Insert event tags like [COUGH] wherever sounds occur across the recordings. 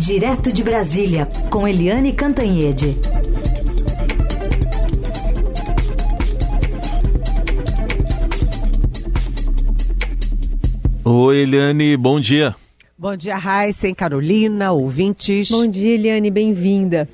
Direto de Brasília, com Eliane Cantanhede. Oi, Eliane, bom dia. Bom dia, Raíssa, Carolina, ouvintes. Bom dia, Eliane, bem-vinda.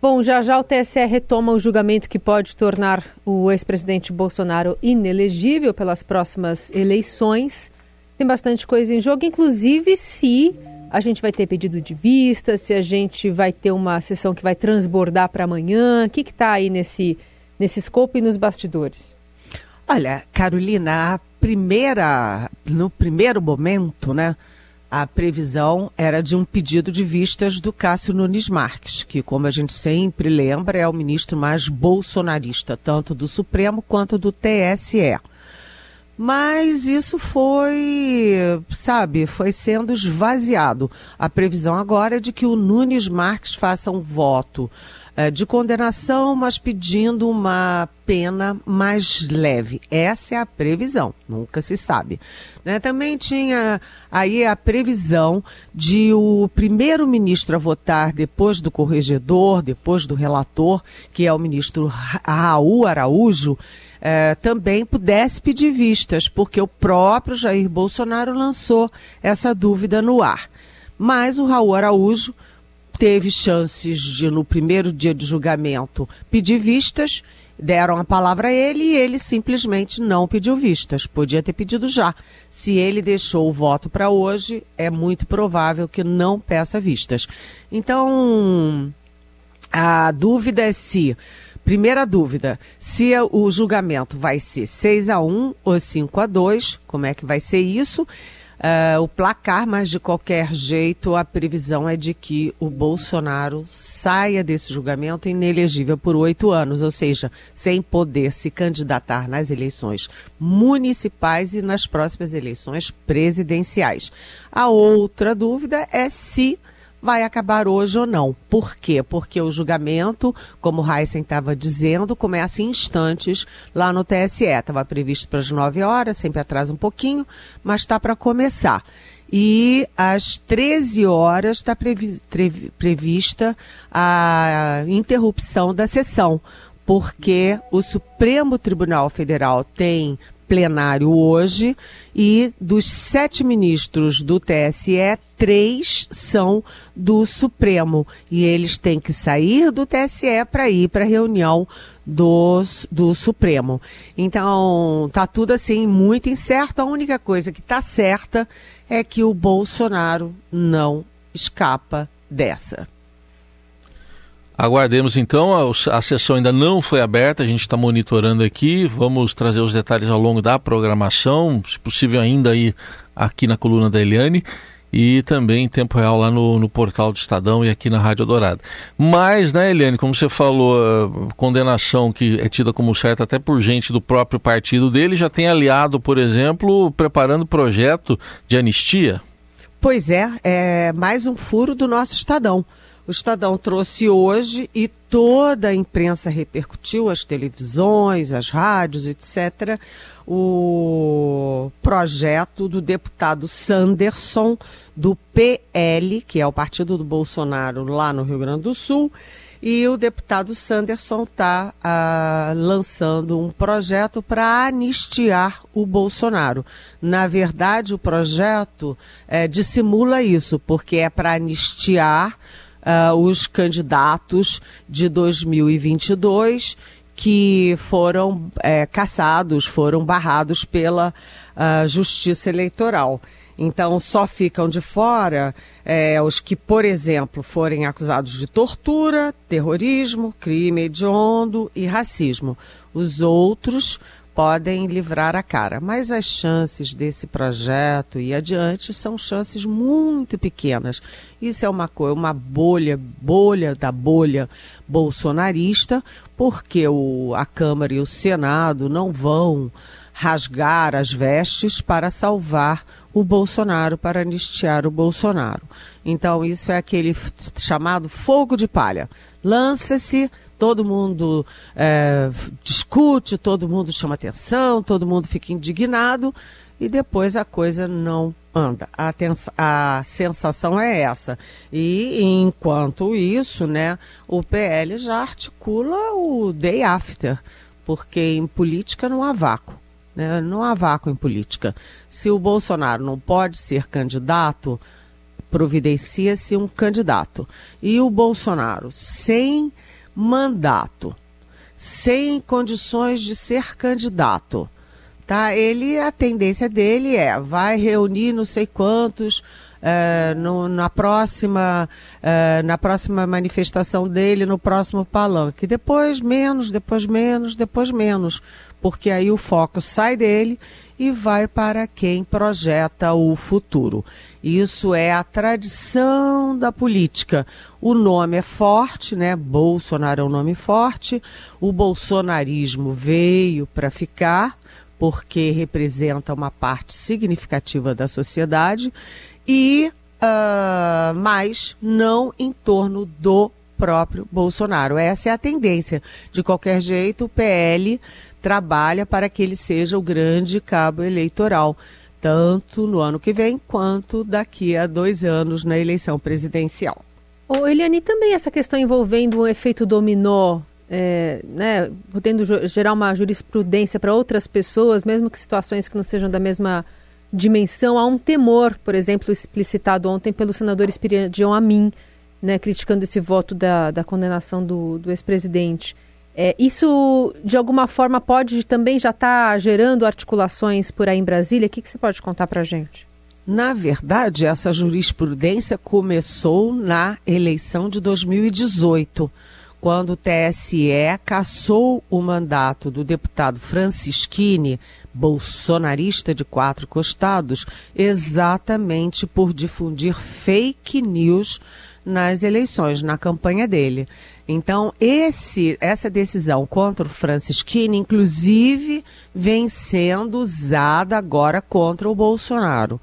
Bom, já já o TSE retoma o julgamento que pode tornar o ex-presidente Bolsonaro inelegível pelas próximas eleições. Tem bastante coisa em jogo, inclusive se a gente vai ter pedido de vista, se a gente vai ter uma sessão que vai transbordar para amanhã. O que está aí nesse, nesse escopo e nos bastidores? Olha, Carolina, a primeira, no primeiro momento, né, a previsão era de um pedido de vistas do Cássio Nunes Marques, que, como a gente sempre lembra, é o ministro mais bolsonarista, tanto do Supremo quanto do TSE. Mas isso foi, sabe, foi sendo esvaziado. A previsão agora é de que o Nunes Marques faça um voto é, de condenação, mas pedindo uma pena mais leve. Essa é a previsão, nunca se sabe. Né? Também tinha aí a previsão de o primeiro-ministro a votar depois do corregedor, depois do relator, que é o ministro Raul Araújo, é, também pudesse pedir vistas, porque o próprio Jair Bolsonaro lançou essa dúvida no ar. Mas o Raul Araújo teve chances de, no primeiro dia de julgamento, pedir vistas, deram a palavra a ele e ele simplesmente não pediu vistas. Podia ter pedido já. Se ele deixou o voto para hoje, é muito provável que não peça vistas. Então, a dúvida é se Primeira dúvida: se o julgamento vai ser 6 a 1 ou 5 a 2, como é que vai ser isso? Uh, o placar, mas de qualquer jeito a previsão é de que o Bolsonaro saia desse julgamento inelegível por oito anos, ou seja, sem poder se candidatar nas eleições municipais e nas próximas eleições presidenciais. A outra dúvida é se vai acabar hoje ou não. Por quê? Porque o julgamento, como o Heisen estava dizendo, começa em instantes lá no TSE. Estava previsto para as 9 horas, sempre atrasa um pouquinho, mas está para começar. E às 13 horas está previ prevista a interrupção da sessão, porque o Supremo Tribunal Federal tem plenário hoje e dos sete ministros do TSE, três são do Supremo e eles têm que sair do TSE para ir para a reunião do, do Supremo. Então, tá tudo assim muito incerto. A única coisa que está certa é que o Bolsonaro não escapa dessa. Aguardemos então, a, a, sessão ainda não foi aberta, a gente está monitorando aqui, vamos trazer os detalhes ao longo da programação, se possível ainda aí aqui na coluna da Eliane e também em tempo real lá no, no portal do Estadão e aqui na Rádio Dourada. Mas, né, Eliane, como você falou, condenação que é tida como certa até por gente do próprio partido dele, já tem aliado, por exemplo, preparando projeto de anistia? Pois é, é mais um furo do nosso Estadão. O Estadão trouxe hoje e toda a imprensa repercutiu, as televisões, as rádios, etc., o projeto do deputado Sanderson, do PL, que é o partido do Bolsonaro lá no Rio Grande do Sul, e o deputado Sanderson está ah, lançando um projeto para anistiar o Bolsonaro. Na verdade, o projeto é, dissimula isso, porque é para anistiar uh, os candidatos de 2022 que foram é, caçados, foram barrados pela uh, Justiça Eleitoral. Então, só ficam de fora é, os que, por exemplo, forem acusados de tortura, terrorismo, crime hediondo e racismo. Os outros podem livrar a cara. Mas as chances desse projeto ir adiante são chances muito pequenas. Isso é uma coisa, uma bolha, bolha da bolha bolsonarista, porque o, a Câmara e o Senado não vão rasgar as vestes para salvar o Bolsonaro, para anistiar o Bolsonaro. Então, isso é aquele chamado fogo de palha. Lança-se, todo mundo é, discute, todo mundo chama atenção, todo mundo fica indignado e depois a coisa não anda. A, a, sensação é essa. E enquanto isso, né, o PL já articula o day after, porque em política não há vácuo. Né? Não há vácuo em política. Se o Bolsonaro não pode ser candidato, providencia-se um candidato. E o Bolsonaro, sem mandato, sem condições de ser candidato, tá? Ele a tendência dele é vai reunir não sei quantos é, no, na próxima é, na próxima manifestação dele no próximo palanque depois menos depois menos depois menos porque aí o foco sai dele e vai para quem projeta o futuro. Isso é a tradição da política. O nome é forte, né? Bolsonaro é um nome forte. O bolsonarismo veio para ficar porque representa uma parte significativa da sociedade, e uh, mas não em torno do próprio Bolsonaro. Essa é a tendência. De qualquer jeito, o PL trabalha para que ele seja o grande cabo eleitoral, tanto no ano que vem quanto daqui a dois anos na eleição presidencial. Ô, Eliane, também essa questão envolvendo o efeito dominó é, né, podendo gerar uma jurisprudência para outras pessoas, mesmo que situações que não sejam da mesma dimensão, há um temor, por exemplo, explicitado ontem pelo senador Espiridião Amin, né, criticando esse voto da, da condenação do, do ex-presidente. É, isso, de alguma forma, pode também já estar tá gerando articulações por aí em Brasília? O que, que você pode contar para a gente? Na verdade, essa jurisprudência começou na eleição de 2018 quando o TSE cassou o mandato do deputado Francisquini, bolsonarista de quatro costados, exatamente por difundir fake news nas eleições, na campanha dele. Então, esse, essa decisão contra o Francisquini, inclusive, vem sendo usada agora contra o Bolsonaro.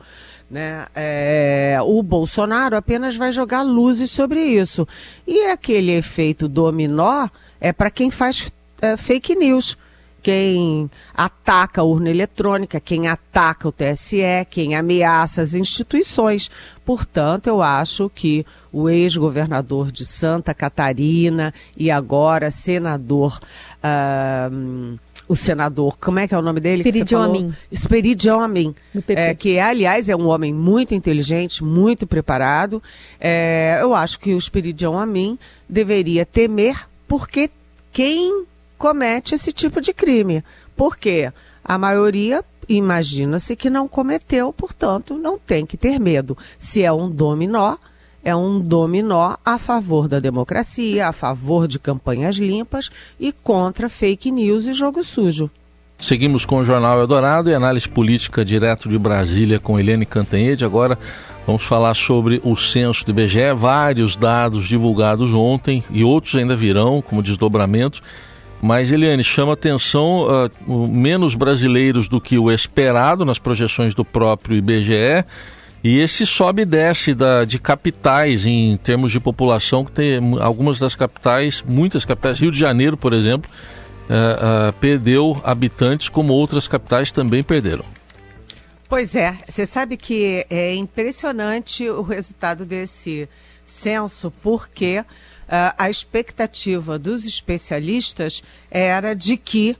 Né? É, o Bolsonaro apenas vai jogar luzes sobre isso. E aquele efeito dominó é para quem faz é, fake news. Quem ataca a urna eletrônica, quem ataca o TSE, quem ameaça as instituições. Portanto, eu acho que o ex-governador de Santa Catarina e agora senador. Uh, o senador, como é que é o nome dele? Esperidião Amin. Esperidião Amin. É, que, aliás, é um homem muito inteligente, muito preparado. É, eu acho que o Esperidião Amin deveria temer porque quem comete esse tipo de crime. Porque a maioria imagina-se que não cometeu, portanto, não tem que ter medo. Se é um dominó, é um dominó a favor da democracia, a favor de campanhas limpas e contra fake news e jogo sujo. Seguimos com o Jornal Eldorado e análise política direto de Brasília com Helene Cantanhede. Agora vamos falar sobre o censo do IBGE, vários dados divulgados ontem e outros ainda virão como desdobramento. Mas, Eliane, chama atenção uh, menos brasileiros do que o esperado nas projeções do próprio IBGE e esse sobe e desce da, de capitais em termos de população, que tem algumas das capitais, muitas capitais, Rio de Janeiro, por exemplo, uh, uh, perdeu habitantes, como outras capitais também perderam. Pois é, você sabe que é impressionante o resultado desse censo, porque uh, a expectativa dos especialistas era de que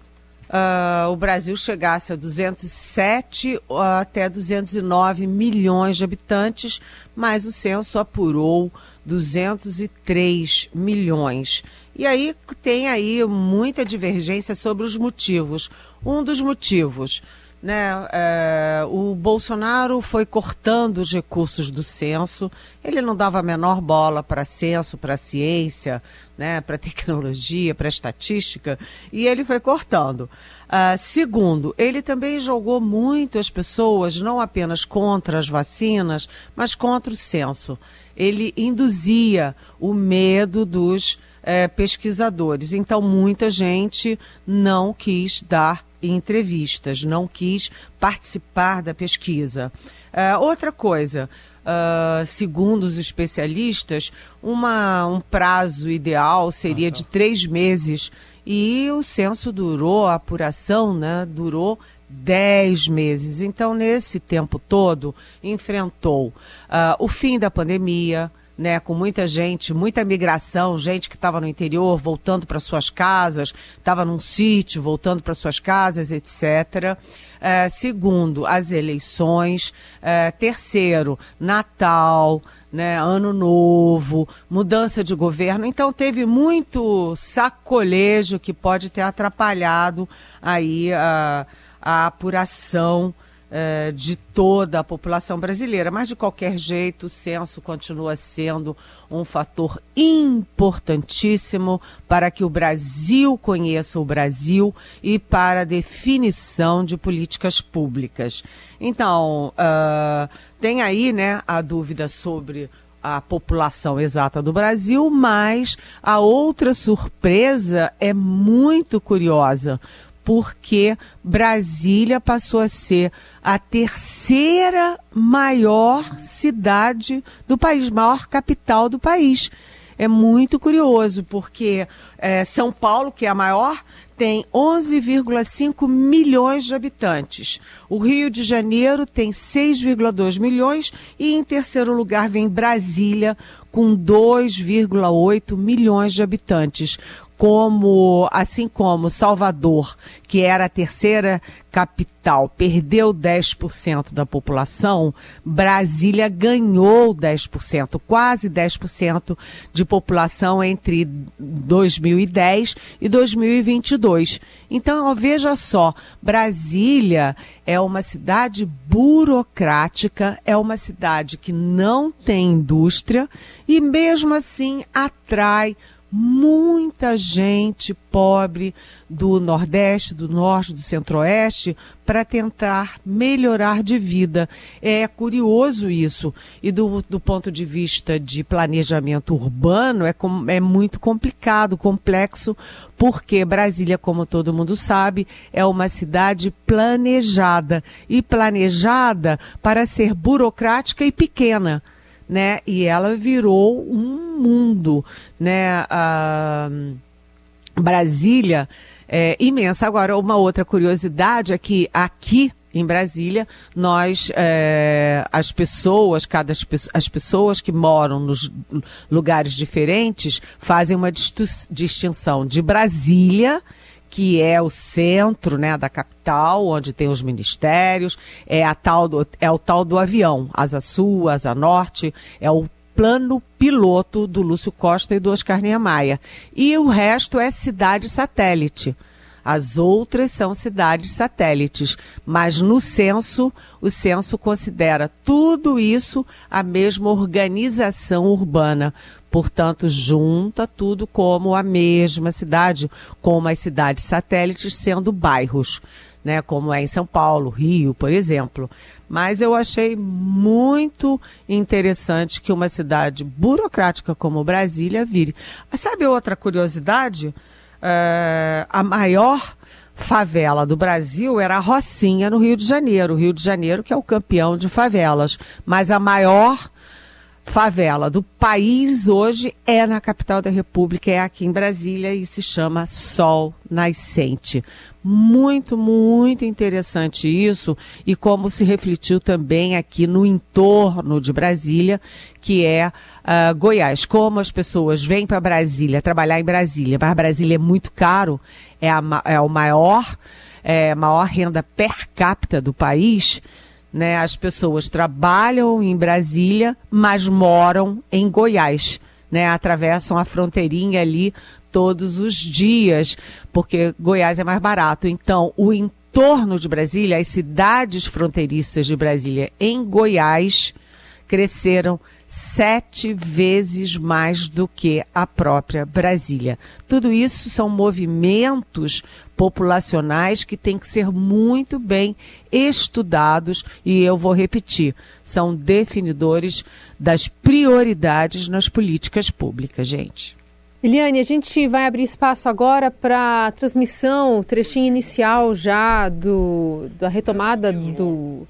uh, o Brasil chegasse a 207 até 209 milhões de habitantes, mas o censo apurou 203 milhões. E aí tem aí muita divergência sobre os motivos. Um dos motivos né? É, o Bolsonaro foi cortando os recursos do censo, ele não dava a menor bola para censo, para ciência, né? para [LAUGHS] tecnologia, para estatística, e ele foi cortando. Uh, segundo, ele também jogou muito as pessoas, não apenas contra as vacinas, mas contra o censo. Ele induzia o medo dos eh, pesquisadores. Então, muita gente não quis dar entrevistas, não quis participar da pesquisa. Uh, outra coisa, uh, segundo os especialistas, uma, um prazo ideal seria de três meses e o censo durou, a apuração né, durou dez meses. Então, nesse tempo todo, enfrentou uh, o fim da pandemia, né, com muita gente, muita migração, gente que estava no interior voltando para suas casas, estava num sítio voltando para suas casas, etc. É, segundo, as eleições. É, terceiro, Natal, né, Ano Novo, mudança de governo. Então teve muito sacolejo que pode ter atrapalhado aí a, a apuração é, de toda a população brasileira. Mas, de qualquer jeito, o censo continua sendo um fator importantíssimo para que o Brasil conheça o Brasil e para a definição de políticas públicas. Então, uh, tem aí né, a dúvida sobre a população exata do Brasil, mas a outra surpresa é muito curiosa, porque Brasília passou a ser a terceira maior cidade do país, maior capital do país. É muito curioso, porque é, São Paulo, que é a maior, tem 11,5 milhões de habitantes. O Rio de Janeiro tem 6,2 milhões e em terceiro lugar vem Brasília com 2,8 milhões de habitantes como assim como Salvador, que era a terceira capital, perdeu 10% da população, Brasília ganhou 10%, quase 10% de população entre 2010 e 2022. Então, veja só, Brasília é uma cidade burocrática, é uma cidade que não tem indústria e mesmo assim atrai muita gente pobre do Nordeste, do Norte, do Centro-Oeste para tentar melhorar de vida. É curioso isso. E do, do ponto de vista de planejamento urbano, é, com, é muito complicado, complexo, porque Brasília, como todo mundo sabe, é uma cidade planejada. E planejada para ser burocrática e pequena né? E ela virou um mundo, né? A Brasília é imensa. Agora, uma outra curiosidade é que aqui em Brasília, nós, é, as pessoas, cada as pessoas que moram nos lugares diferentes, fazem uma distinção de Brasília que é o centro né, da capital, onde tem os ministérios, é, a tal do, é o tal do avião, Asa Sul, Asa Norte, é o plano piloto do Lúcio Costa e do Oscar Niemeyer. E o resto é cidade satélite. As outras são cidades satélites, mas no censo, o censo considera tudo isso a mesma organização urbana. Portanto, junta tudo como a mesma cidade, como as cidades satélites sendo bairros, né, como é em São Paulo, Rio, por exemplo. Mas eu achei muito interessante que uma cidade burocrática como Brasília vire. Sabe outra curiosidade? É, a maior favela do Brasil era a Rocinha, no Rio de Janeiro. O Rio de Janeiro, que é o campeão de favelas. Mas a maior favela do país hoje é na capital da República, é aqui em Brasília e se chama Sol Nascente. Muito, muito interessante isso e como se refletiu também aqui no entorno de Brasília, que é uh, Goiás. Como as pessoas vêm para Brasília, trabalhar em Brasília, mas Brasília é muito caro, é, a, é o maior, é, maior renda per capita do país. Né? As pessoas trabalham em Brasília, mas moram em Goiás. Né? Atravessam a fronteirinha ali todos os dias, porque Goiás é mais barato. Então, o entorno de Brasília, as cidades fronteiriças de Brasília em Goiás, cresceram sete vezes mais do que a própria Brasília. Tudo isso são movimentos populacionais que têm que ser muito bem estudados e eu vou repetir, são definidores das prioridades nas políticas públicas, gente. Eliane, a gente vai abrir espaço agora para a transmissão, trechinho inicial já do, da retomada do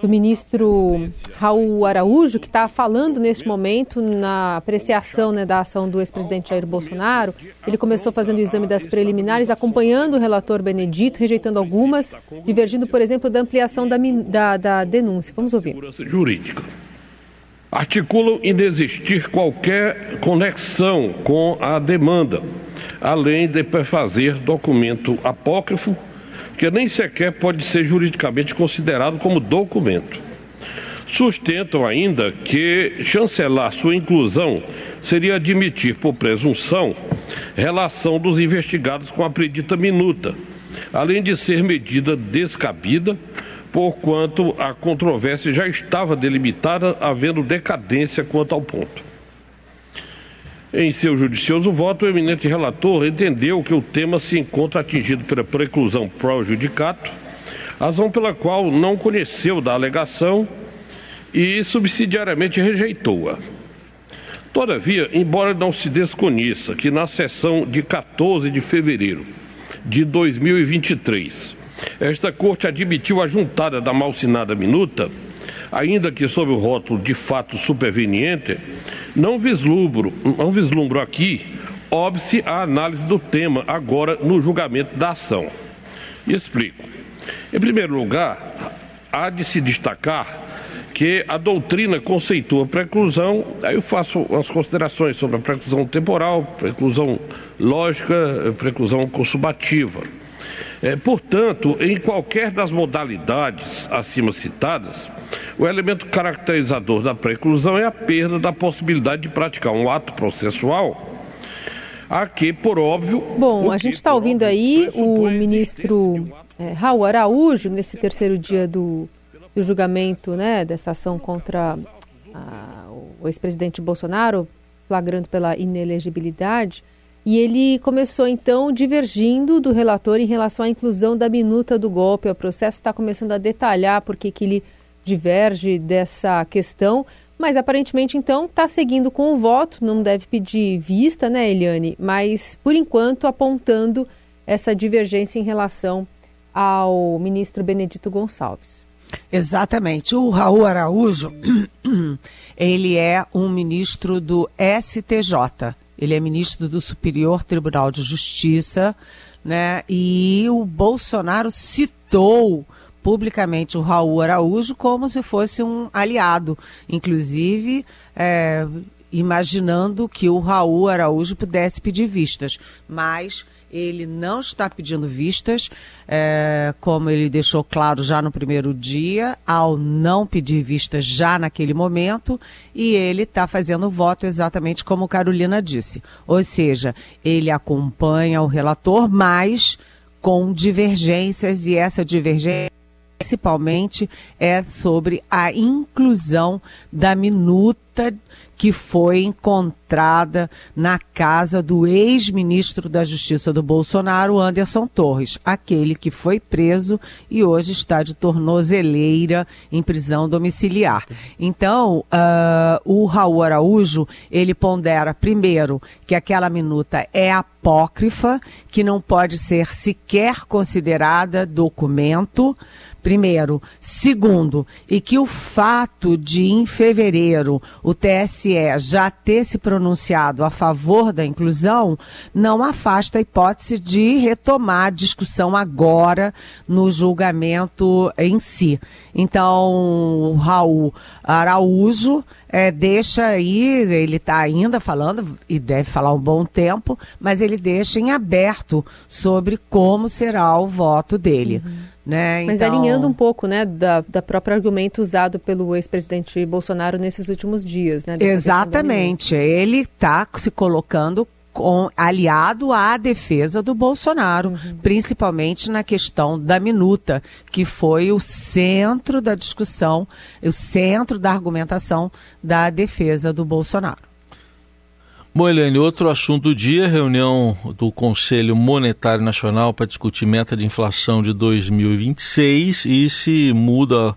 do ministro Raul Araújo, que está falando neste momento na apreciação né, da ação do ex-presidente Jair Bolsonaro. Ele começou fazendo o exame das preliminares, acompanhando o relator Benedito, rejeitando algumas, divergindo, por exemplo, da ampliação da, da, da denúncia. Vamos ouvir. Jurídica. Articulam em desistir qualquer conexão com a demanda, além de fazer documento apócrifo que nem sequer pode ser juridicamente considerado como documento. Sustentam ainda que chancelar sua inclusão seria admitir, por presunção, relação dos investigados com a predita minuta, além de ser medida descabida, porquanto a controvérsia já estava delimitada, havendo decadência quanto ao ponto. Em seu judicioso voto, o eminente relator entendeu que o tema se encontra atingido pela preclusão pró-judicato, razão pela qual não conheceu da alegação e subsidiariamente rejeitou-a. Todavia, embora não se desconheça que na sessão de 14 de fevereiro de 2023, esta Corte admitiu a juntada da malsinada minuta, ainda que sob o rótulo de fato superveniente, não vislumbro, não vislumbro aqui óbice a análise do tema agora no julgamento da ação. E explico. Em primeiro lugar, há de se destacar que a doutrina conceitua a preclusão, aí eu faço as considerações sobre a preclusão temporal, preclusão lógica, preclusão consumativa. É, portanto, em qualquer das modalidades acima citadas, o elemento caracterizador da preclusão é a perda da possibilidade de praticar um ato processual a que, por óbvio. Bom, a gente está ouvindo aí o ministro é, Raul Araújo, nesse terceiro dia do, do julgamento né, dessa ação contra a, o ex-presidente Bolsonaro, flagrando pela inelegibilidade. E ele começou então divergindo do relator em relação à inclusão da minuta do golpe. O processo está começando a detalhar por que ele diverge dessa questão, mas aparentemente então está seguindo com o voto, não deve pedir vista, né, Eliane? Mas por enquanto apontando essa divergência em relação ao ministro Benedito Gonçalves. Exatamente. O Raul Araújo, [CLEARS THROAT] ele é um ministro do STJ, ele é ministro do Superior Tribunal de Justiça, né? E o Bolsonaro citou publicamente o Raul Araújo como se fosse um aliado, inclusive é, imaginando que o Raul Araújo pudesse pedir vistas, mas ele não está pedindo vistas, é, como ele deixou claro já no primeiro dia, ao não pedir vistas já naquele momento, e ele está fazendo o voto exatamente como Carolina disse. Ou seja, ele acompanha o relator, mas com divergências, e essa divergência principalmente é sobre a inclusão da minuta que foi encontrada na casa do ex-ministro da Justiça do Bolsonaro, Anderson Torres, aquele que foi preso e hoje está de tornozeleira em prisão domiciliar. Então, uh, o Raul Araújo, ele pondera primeiro que aquela minuta é apócrifa, que não pode ser sequer considerada documento, primeiro. Segundo, e que o fato de, em fevereiro, o TSE já ter se pronunciado a favor da inclusão não afasta a hipótese de retomar a discussão agora no julgamento em si. Então, Raul Araújo é, deixa aí, ele está ainda falando, e deve falar um bom tempo, mas ele deixa em aberto sobre como será o voto dele. Uhum. Né? Mas então... alinhando um pouco né, da, da própria argumento usado pelo ex-presidente Bolsonaro nesses últimos dias. Né, Exatamente. Ele está se colocando com, aliado à defesa do Bolsonaro, uhum. principalmente na questão da minuta, que foi o centro da discussão, o centro da argumentação da defesa do Bolsonaro. Bom, outro assunto do dia, reunião do Conselho Monetário Nacional para discutir meta de inflação de 2026 e se muda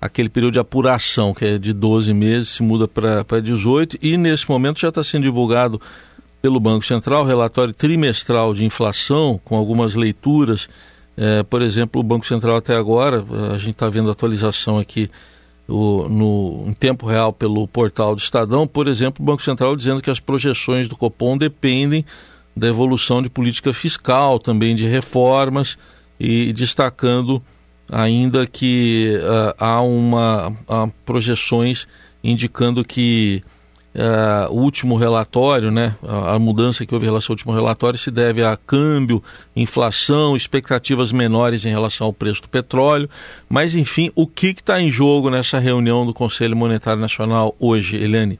aquele período de apuração, que é de 12 meses, se muda para 18 e nesse momento já está sendo divulgado pelo Banco Central relatório trimestral de inflação com algumas leituras. É, por exemplo, o Banco Central até agora, a gente está vendo a atualização aqui o, no, em tempo real pelo portal do Estadão, por exemplo, o Banco Central dizendo que as projeções do Copom dependem da evolução de política fiscal, também de reformas, e destacando ainda que uh, há uma uh, projeções indicando que uh, o último relatório, né, a, a, mudança que houve em relação ao último relatório se deve a câmbio, inflação, expectativas menores em relação ao preço do petróleo. Mas, enfim, o que está em jogo nessa reunião do Conselho Monetário Nacional hoje, Eliane?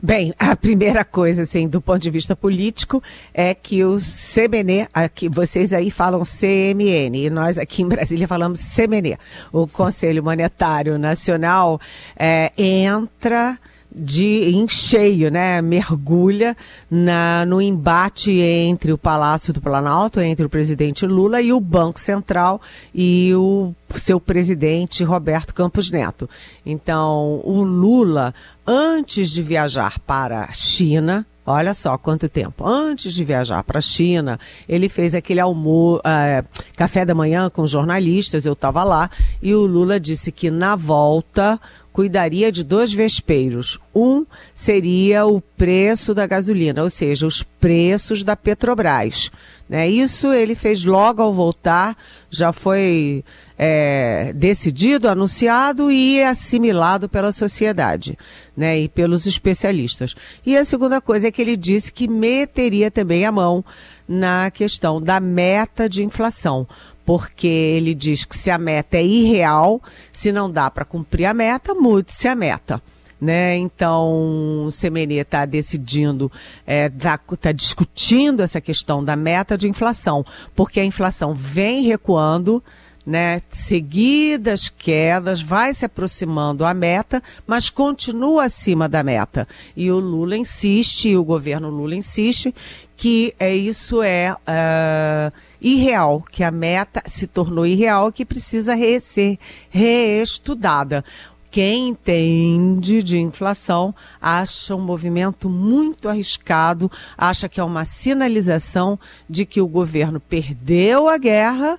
Bem, a primeira coisa, assim, do ponto de vista político, é que o CBN, aqui, vocês aí falam CMN, e nós aqui em Brasília falamos CMN. O Conselho Monetário Nacional é, entra de em cheio, né, mergulha na, no embate entre o Palácio do Planalto, entre o presidente Lula e o Banco Central e o seu presidente Roberto Campos Neto. Então, o Lula, antes de viajar para a China, Olha só quanto tempo. Antes de viajar para a China, ele fez aquele almoço, uh, café da manhã com jornalistas, eu estava lá, e o Lula disse que na volta cuidaria de dois vespeiros. Um seria o preço da gasolina, ou seja, os preços da Petrobras. Né? Isso ele fez logo ao voltar, já foi é, decidido, anunciado e assimilado pela sociedade né? e pelos especialistas. E a segunda coisa é que ele disse que meteria também a mão na questão da meta de inflação porque ele diz que se a meta é irreal, se não dá para cumprir a meta, mude-se a meta. Né? Então, o Semenê está decidindo, está é, tá discutindo essa questão da meta de inflação, porque a inflação vem recuando, né, seguidas quedas, vai se aproximando à meta, mas continua acima da meta. E o Lula insiste, o governo Lula insiste, que é, isso é uh, irreal, que a meta se tornou irreal, que precisa re ser reestudada. Quem entende de inflação acha um movimento muito arriscado, acha que é uma sinalização de que o governo perdeu a guerra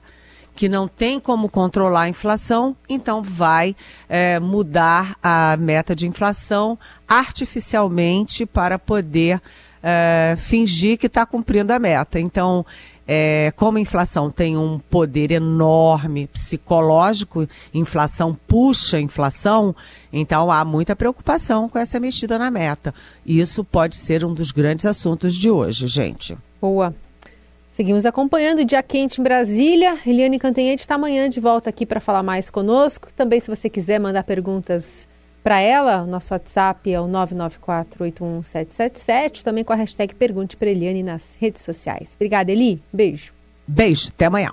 que não tem como controlar a inflação, então vai é, mudar a meta de inflação artificialmente para poder é, fingir que está cumprindo a meta. Então, é, como a inflação tem um poder enorme psicológico, inflação puxa a inflação, então há muita preocupação com essa mexida na meta. Isso pode ser um dos grandes assuntos de hoje, gente. Boa. Seguimos acompanhando o Dia Quente em Brasília. Eliane Cantanhete está amanhã de volta aqui para falar mais conosco. Também, se você quiser mandar perguntas para ela, nosso WhatsApp é o 994-81777, também com a hashtag Pergunte para Eliane nas redes sociais. Obrigada, Eli. Beijo. Beijo, até amanhã.